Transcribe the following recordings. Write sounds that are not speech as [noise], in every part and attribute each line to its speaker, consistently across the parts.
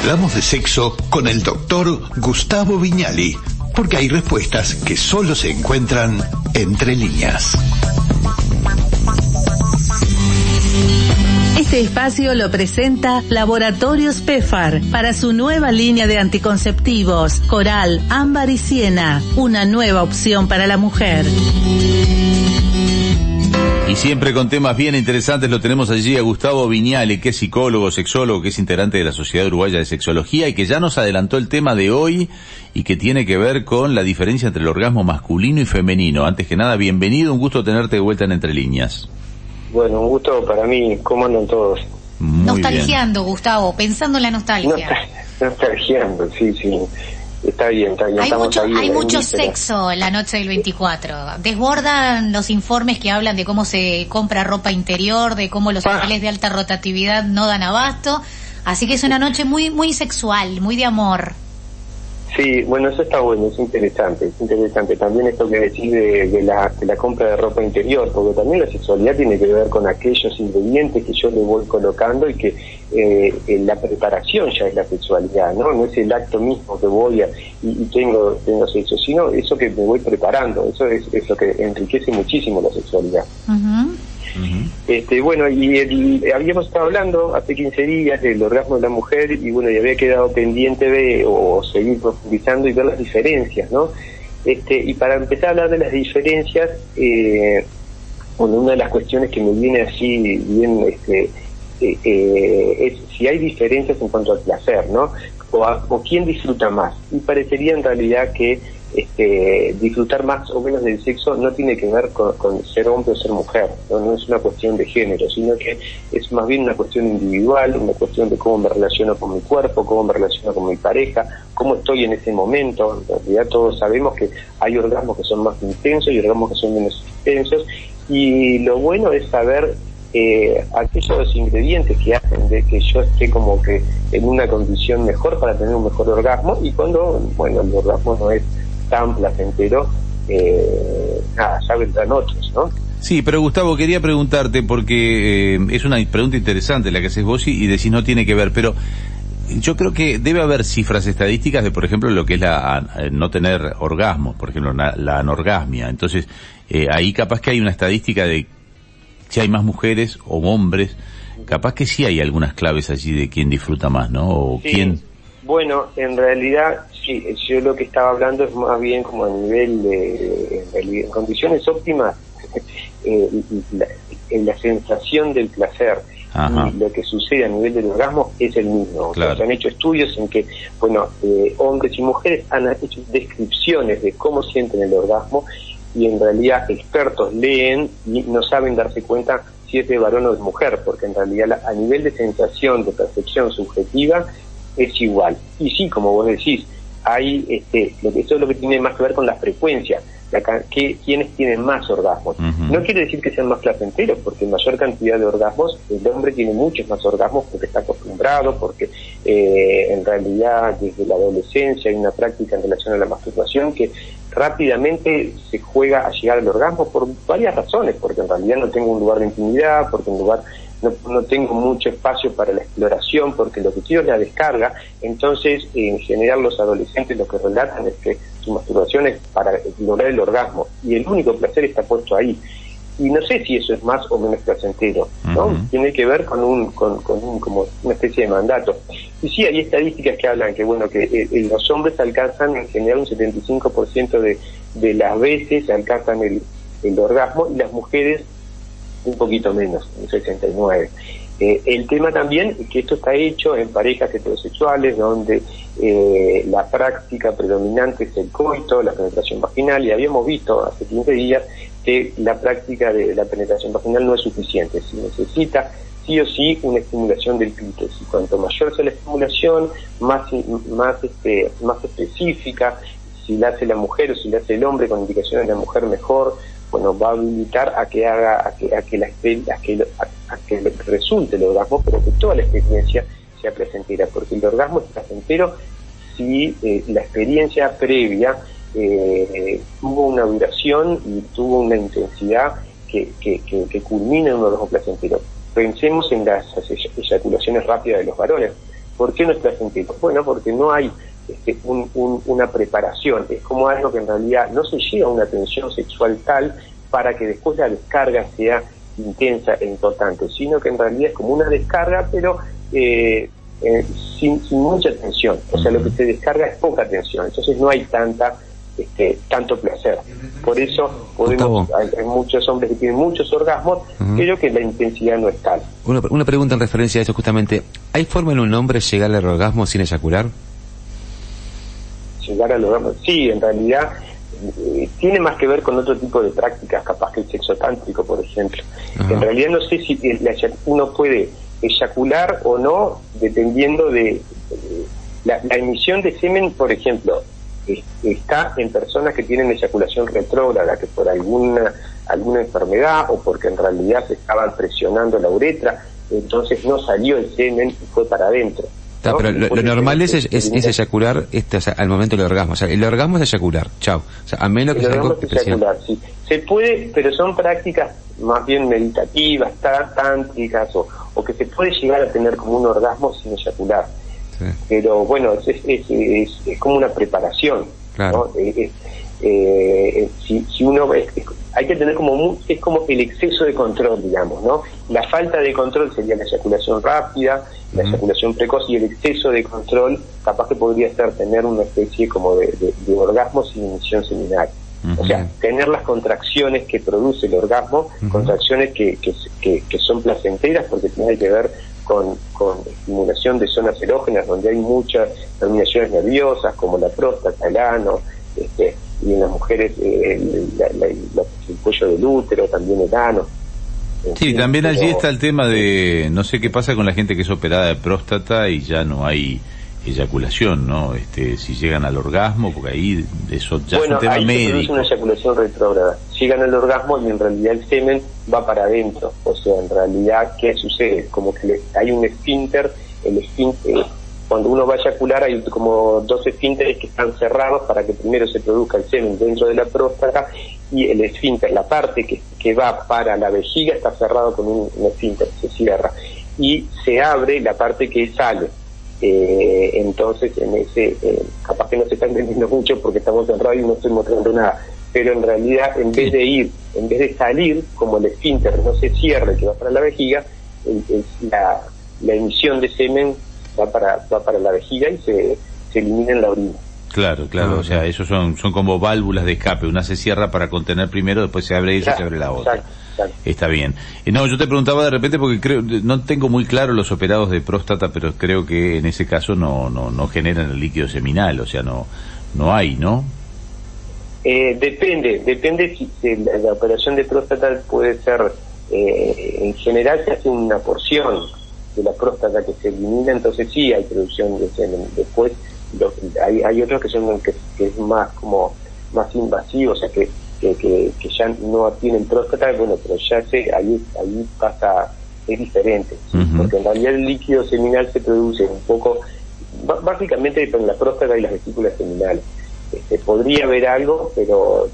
Speaker 1: Hablamos de sexo con el doctor Gustavo Viñali, porque hay respuestas que solo se encuentran entre líneas.
Speaker 2: Este espacio lo presenta Laboratorios PEFAR para su nueva línea de anticonceptivos, Coral, Ámbar y Siena, una nueva opción para la mujer.
Speaker 3: Y siempre con temas bien interesantes lo tenemos allí a Gustavo Viñali, que es psicólogo, sexólogo, que es integrante de la Sociedad Uruguaya de Sexología y que ya nos adelantó el tema de hoy y que tiene que ver con la diferencia entre el orgasmo masculino y femenino. Antes que nada, bienvenido, un gusto tenerte de vuelta en Entre Líneas.
Speaker 4: Bueno, un gusto para mí. ¿Cómo andan todos?
Speaker 3: Muy
Speaker 5: Nostalgiando, Gustavo, pensando en la nostalgia. [laughs]
Speaker 4: Nostalgiando, sí, sí. Está bien, está bien.
Speaker 5: Hay mucho,
Speaker 4: ahí
Speaker 5: hay mucho sexo en la noche del 24. Desbordan los informes que hablan de cómo se compra ropa interior, de cómo los hoteles de alta rotatividad no dan abasto. Así que es una noche muy, muy sexual, muy de amor.
Speaker 4: Sí, bueno, eso está bueno, es interesante, es interesante. También esto que decís de, de la, de la compra de ropa interior, porque también la sexualidad tiene que ver con aquellos ingredientes que yo le voy colocando y que eh, en la preparación ya es la sexualidad, ¿no? No es el acto mismo que voy a, y, y tengo, tengo sexo, sino eso que me voy preparando, eso es, es lo que enriquece muchísimo la sexualidad. Este, bueno, y el- habíamos estado hablando hace 15 días del orgasmo de la mujer y bueno, y había quedado pendiente de o seguir profundizando y ver las diferencias, ¿no? Este, y para empezar a hablar de las diferencias, eh, bueno, una de las cuestiones que me viene así bien, este, eh, eh, es si hay diferencias en cuanto al placer, ¿no? O, a- o quién disfruta más. Y parecería en realidad que este, disfrutar más o menos del sexo no tiene que ver con, con ser hombre o ser mujer, ¿no? es una cuestión de género, sino que es más bien una cuestión individual, una cuestión de cómo me relaciono con mi cuerpo, cómo me relaciono con mi pareja, cómo estoy en ese momento. En realidad todos sabemos que hay orgasmos que son más intensos y orgasmos que son menos intensos y lo bueno es saber eh, aquellos ingredientes que hacen de que yo esté como que en una condición mejor para tener un mejor orgasmo y cuando, bueno, el orgasmo no es tan placentero, eh, nada, ya vendrán otros, ¿no?
Speaker 3: Sí, pero Gustavo, quería preguntarte, porque eh, es una pregunta interesante la que haces vos y, y decís no tiene que ver, pero yo creo que debe haber cifras estadísticas de, por ejemplo, lo que es la eh, no tener orgasmo, por ejemplo, la, la anorgasmia. Entonces, eh, ahí capaz que hay una estadística de si hay más mujeres o hombres, capaz que sí hay algunas claves allí de quién disfruta más, ¿no? O
Speaker 4: Sí.
Speaker 3: quién...
Speaker 4: Bueno, en realidad, sí, yo lo que estaba hablando es más bien como a nivel de, en condiciones óptimas, [laughs] eh, la, en la sensación del placer
Speaker 3: Ajá.
Speaker 4: y lo que sucede a nivel del orgasmo es el mismo. O sea, se han hecho estudios en que, bueno, eh, hombres y mujeres han hecho descripciones de cómo sienten el orgasmo y en realidad expertos leen y no saben darse cuenta si es de varón o de mujer, porque en realidad la- a nivel de sensación, de percepción subjetiva, es igual. Y sí, como vos decís, hay, este, lo que, eso es lo que tiene más que ver con la frecuencia, la, que, quienes tienen más orgasmos. No quiere decir que sean más placenteros, porque mayor cantidad de orgasmos, el hombre tiene muchos más orgasmos porque está acostumbrado, porque eh, en realidad desde la adolescencia hay una práctica en relación a la masturbación que rápidamente se juega a llegar al orgasmo por varias razones, porque en realidad no tengo un lugar de intimidad, porque un lugar no, no tengo mucho espacio para la exploración, porque lo que quiero es la descarga, entonces en general los adolescentes lo que relatan es que su masturbación es para lograr el orgasmo y el único placer está puesto ahí. Y no sé si eso es más o menos placentero, ¿no? Tiene que ver con un, con, con un, como una especie de mandato. Y sí, hay estadísticas que hablan que, bueno, que eh, eh, los hombres alcanzan en general un 75% de, de las veces alcanzan el, el orgasmo y las mujeres un poquito menos, un 69. Eh, el tema también es que esto está hecho en parejas heterosexuales donde eh, la práctica predominante es el coito, la penetración vaginal y habíamos visto hace 15 días que la práctica de la penetración vaginal no es suficiente, se necesita sí o sí una estimulación del clítoris. Y cuanto mayor sea la estimulación, más, más, este, más específica, si la hace la mujer o si la hace el hombre con indicaciones de la mujer mejor, bueno, va a habilitar a que haga, a que, a que la a que, a, que resulte el orgasmo, pero que toda la experiencia sea placentera, porque el orgasmo es placentero si eh, la experiencia previa eh, tuvo una duración y tuvo una intensidad que, que, que, que culmina en un orgasmo placentero. Pensemos en las eyaculaciones rápidas de los varones. ¿Por qué no es placentero? Bueno, porque no hay este, una preparación, es como algo que en realidad no se llega a una tensión sexual tal para que después la descarga sea intensa e importante, sino que en realidad es como una descarga, pero eh, eh, sin, mucha tensión. O sea, lo que se descarga es poca tensión, entonces no hay tanta este, tanto placer. Por eso podemos, hay, muchos hombres que tienen muchos orgasmos, pero que la intensidad no es tal.
Speaker 6: Una, una pregunta en referencia a eso justamente, ¿hay forma en un hombre llegar al orgasmo sin eyacular?
Speaker 4: Llegar al orgasmo, sí, en realidad eh, tiene más que ver con otro tipo de prácticas, capaz que el sexo tántrico, por ejemplo. En realidad no sé si uno puede eyacular o no, dependiendo de la, emisión de semen, por ejemplo, está en personas que tienen eyaculación retrógrada, que por alguna alguna enfermedad o porque en realidad se estaban presionando la uretra, entonces no salió el semen y fue para adentro.
Speaker 6: Pero lo, normal es, es, eyacular este, al momento del orgasmo. O sea, el orgasmo es eyacular, chao. O sea, a menos que
Speaker 4: sí. Se puede, pero son prácticas más bien meditativas, tántricas, o, o que se puede llegar a tener como un orgasmo sin eyacular. Pero bueno, es, es, es, como una preparación. ¿no? Eh, eh, eh, si, si, uno hay que tener como es como el exceso de control digamos no la falta de control sería la eyaculación rápida la eyaculación precoz y el exceso de control capaz que podría ser tener una especie como de, de, orgasmo sin emisión seminal. O sea, tener las contracciones que produce el orgasmo, contracciones que, que, que, son placenteras porque tiene que ver con, con, estimulación de zonas erógenas donde hay muchas terminaciones nerviosas como la próstata, el ano, este, y en las mujeres eh, el, cuello del útero, también el ano.
Speaker 3: Sí, también allí está el tema de, no sé qué pasa con la gente que es operada de próstata y ya no hay eyaculación, ¿no? Este, si llegan al orgasmo, porque ahí eso ya
Speaker 4: es
Speaker 3: un tema
Speaker 4: ahí
Speaker 3: médico.
Speaker 4: es una eyaculación retrógrada. Llegan al orgasmo y en realidad el semen va para adentro. O sea, en realidad, ¿qué sucede? Como que hay un esfínter, el esfínter, cuando uno va a eyacular hay como dos esfínteres que están cerrados para que primero se produzca el semen dentro de la próstata y el esfínter, la parte que, que va para la vejiga está cerrado con un, un esfínter, se cierra. Y se abre la parte que sale eh, entonces, en ese, eh, capaz que no se está entendiendo mucho porque estamos en radio y no estoy mostrando nada, pero en realidad, en vez de ir, en vez de salir, como el esfínter no se cierre, que va para la vejiga, la, la, emisión de semen va para, va para la vejiga y se, se elimina en la orina.
Speaker 3: Claro, claro, ah, o sea, esos son, son como válvulas de escape, una se cierra para contener primero, después se abre esa, y se abre la otra. Está bien. Eh, no, yo te preguntaba de repente porque creo, no tengo muy claro los operados de próstata, pero creo que en ese caso no, no, no generan el líquido seminal, o sea, no, no hay, ¿no?
Speaker 4: Eh, depende, depende si, la, operación de próstata puede ser, eh, en general se hace una porción de la próstata que se elimina, entonces sí hay producción de semen. Después hay, hay otros que son que, que es más como más invasivo, o sea que que, que, ya no tienen próstata, bueno, pero ya sé, ahí, ahí pasa, es diferente, porque en realidad el líquido seminal se produce un poco, básicamente con la próstata y las vesículas seminales. Este, podría haber algo, pero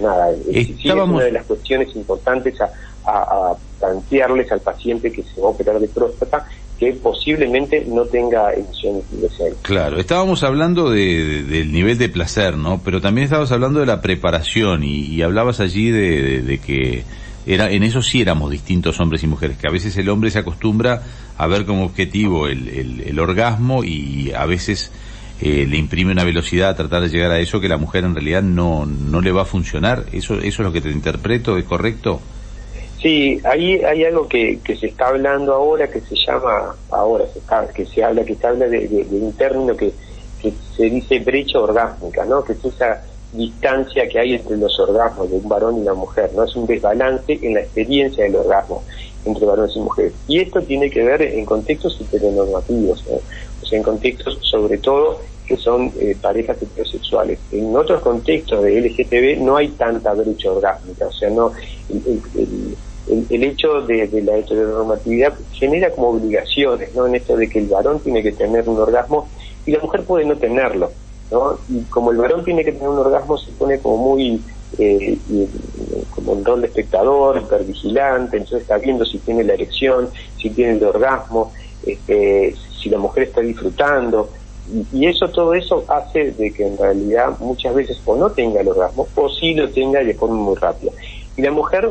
Speaker 4: nada, es una de las cuestiones importantes a, a, a plantearles al paciente que se va a operar de próstata que posiblemente no tenga emisión de
Speaker 3: Claro, estábamos hablando de, del nivel de placer, ¿no? Pero también estábamos hablando de la preparación y, hablabas allí de, que era, en eso sí éramos distintos hombres y mujeres, que a veces el hombre se acostumbra a ver como objetivo el, el, orgasmo y a veces eh, le imprime una velocidad a tratar de llegar a eso que la mujer en realidad no, no le va a funcionar. ¿Eso, eso es lo que te interpreto? ¿Es correcto?
Speaker 4: Sí, ahí hay algo que, que se está hablando ahora que se llama, ahora se está, que se habla, que se habla de, un término que, que se dice brecha orgásmica, ¿no? Que es esa distancia que hay entre los orgasmos de un varón y una mujer, ¿no? Es un desbalance en la experiencia del orgasmo entre varones y mujeres. Y esto tiene que ver en contextos heteronormativos, o sea, en contextos sobre todo que son eh, parejas heterosexuales. En otros contextos de LGTB no hay tanta brecha orgásmica, o sea, no el, el, hecho de, la heteronormatividad genera como obligaciones, ¿no? En esto de que el varón tiene que tener un orgasmo y la mujer puede no tenerlo, ¿no? Y como el varón tiene que tener un orgasmo, se pone como muy, eh, como un rol de espectador, hipervigilante, entonces está viendo si tiene la erección, si tiene el orgasmo, este, si la mujer está disfrutando. Y, y eso, todo eso hace de que en realidad muchas veces o no tenga el orgasmo o sí lo tenga de forma muy rápida. Y la mujer,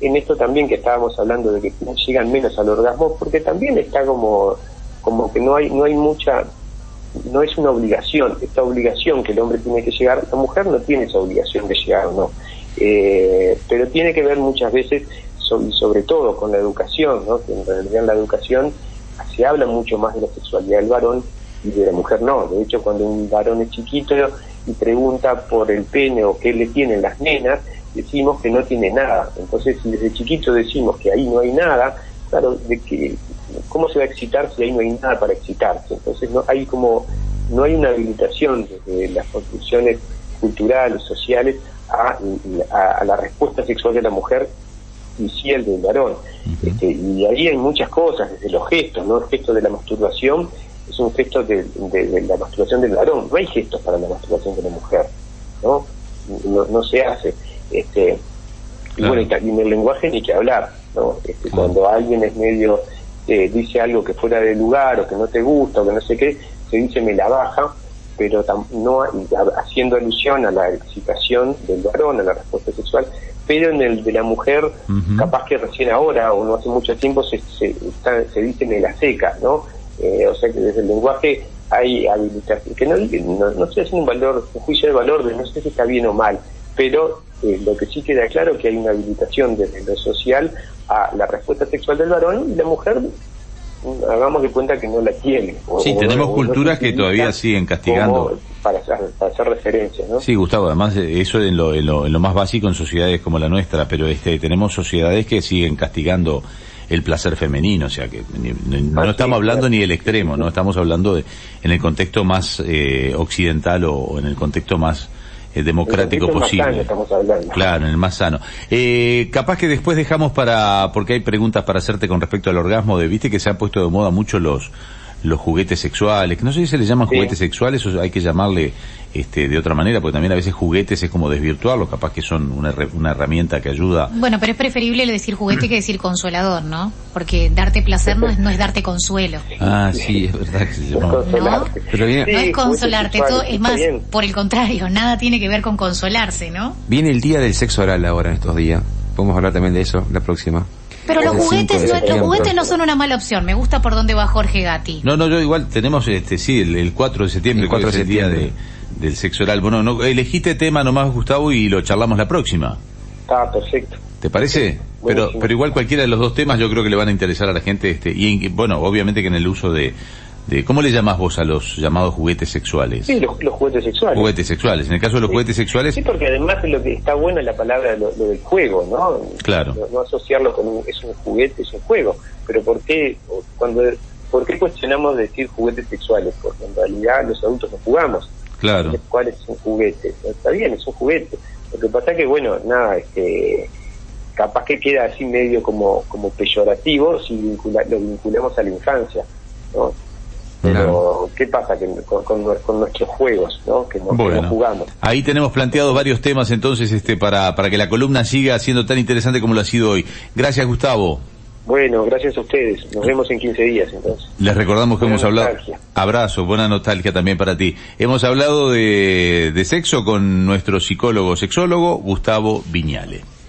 Speaker 4: en esto también que estábamos hablando de que llegan menos al orgasmo, porque también está como, como que no hay, no hay mucha, no es una obligación, esta obligación que el hombre tiene que llegar, la mujer no tiene esa obligación de llegar o no. Eh, pero tiene que ver muchas veces, sobre, sobre todo con la educación, ¿no? que en realidad en la educación se habla mucho más de la sexualidad del varón y de la mujer no. De hecho, cuando un varón es chiquito y pregunta por el pene o qué le tienen las nenas, decimos que no tiene nada. Entonces, si desde chiquito decimos que ahí no hay nada, claro, de que cómo se va a excitar si ahí no hay nada para excitarse. Entonces, no hay como no hay una habilitación desde las construcciones culturales, sociales a, a, a la respuesta sexual de la mujer y sí el del varón. este, y ahí hay muchas cosas, desde los gestos, ¿no? El gesto de la masturbación es un gesto de, de, de, la masturbación del varón, no hay gestos para la masturbación de la mujer, ¿no? No, no se hace. Este, claro. y bueno, y en el lenguaje ni que hablar, ¿no? Este, claro. Cuando alguien es medio, eh, dice algo que fuera de lugar o que no te gusta o que no sé qué, se dice me la baja, pero no haciendo alusión a la excitación del varón, a la respuesta sexual, pero en el de la mujer, uh -huh. capaz que recién ahora o no hace mucho tiempo se, se, está, se dice me la seca, ¿no? Eh, o sea que desde el lenguaje hay habilitación, que no, no, no estoy haciendo un valor, un juicio de valor de no sé si está bien o mal, pero eh, lo que sí queda claro que hay una habilitación desde lo social a la respuesta sexual del varón y la mujer hagamos de cuenta que no la tiene.
Speaker 3: O, sí, tenemos culturas que todavía siguen castigando.
Speaker 4: Para hacer, para hacer referencia, ¿no?
Speaker 3: Sí, Gustavo, además eso en lo, en lo, en lo más básico en sociedades como la nuestra, pero este tenemos sociedades que siguen castigando el placer femenino, o sea que ni, no estamos hablando ni del extremo, no estamos hablando de en el contexto más eh, occidental o en el contexto más eh, democrático posible. Claro, en el más sano. Eh, capaz que después dejamos para, porque hay preguntas para hacerte con respecto al orgasmo, de, viste que se han puesto de moda mucho los, los juguetes sexuales, que no sé si se les llaman sí. juguetes sexuales o hay que llamarle este, de otra manera, porque también a veces juguetes es como desvirtuarlos, capaz que son una, una herramienta que ayuda.
Speaker 5: Bueno, pero es preferible decir juguete que decir consolador, ¿no? Porque darte placer no es, no es darte consuelo.
Speaker 3: Ah, sí, es verdad que se llama.
Speaker 5: ¿No? Pero viene... no es consolarte, todo, es más, por el contrario, nada tiene que ver con consolarse, ¿no?
Speaker 6: Viene el día del sexo oral ahora en estos días. Podemos hablar también de eso la próxima.
Speaker 5: Pero los juguetes, no, los juguetes no son una mala opción. Me gusta por dónde va Jorge Gatti.
Speaker 3: No, no, yo igual tenemos, este, sí, el, el 4 de septiembre,
Speaker 6: el 4 de septiembre.
Speaker 3: día de, del sexo oral. Bueno, no, elegiste tema nomás, Gustavo, y lo charlamos la próxima.
Speaker 4: Está perfecto.
Speaker 3: ¿Te parece? Pero, pero igual cualquiera de los dos temas yo creo que le van a interesar a la gente, este, y bueno, obviamente que en el uso de, de, ¿cómo le llamás vos a los llamados juguetes sexuales?
Speaker 4: Sí, los, los, juguetes sexuales.
Speaker 3: Juguetes sexuales. En el caso de los sí. juguetes sexuales.
Speaker 4: Sí, porque además lo que está bueno es la palabra lo, lo del juego, ¿no?
Speaker 3: Claro.
Speaker 4: No, no, asociarlo con un, es un juguete, es un juego. Pero ¿por qué, cuando, ¿por qué cuestionamos decir juguetes sexuales? Porque en realidad los adultos no jugamos.
Speaker 3: Claro.
Speaker 4: ¿Cuál es un juguete? Está bien, es un juguete. Lo que pasa que, bueno, nada, este capaz que queda así medio como, como peyorativo si vincula, lo vinculamos a la infancia, ¿no? Pero, ¿qué pasa que con, con, con, nuestros juegos, ¿no? Que no, bueno, que no jugamos.
Speaker 3: Ahí tenemos planteado varios temas entonces, este, para, para que la columna siga siendo tan interesante como lo ha sido hoy. Gracias, Gustavo.
Speaker 4: Bueno, gracias a ustedes. Nos vemos en 15 días entonces.
Speaker 3: Les recordamos que buena hemos hablado. Nostalgia. Abrazo, buena nostalgia también para ti. Hemos hablado de, de sexo con nuestro psicólogo sexólogo, Gustavo Viñale.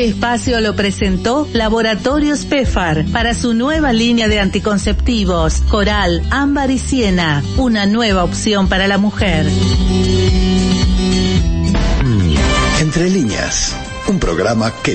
Speaker 2: Este espacio lo presentó Laboratorios PEFAR para su nueva línea de anticonceptivos, Coral, Ámbar y Siena, una nueva opción para la mujer.
Speaker 1: Entre líneas, un programa que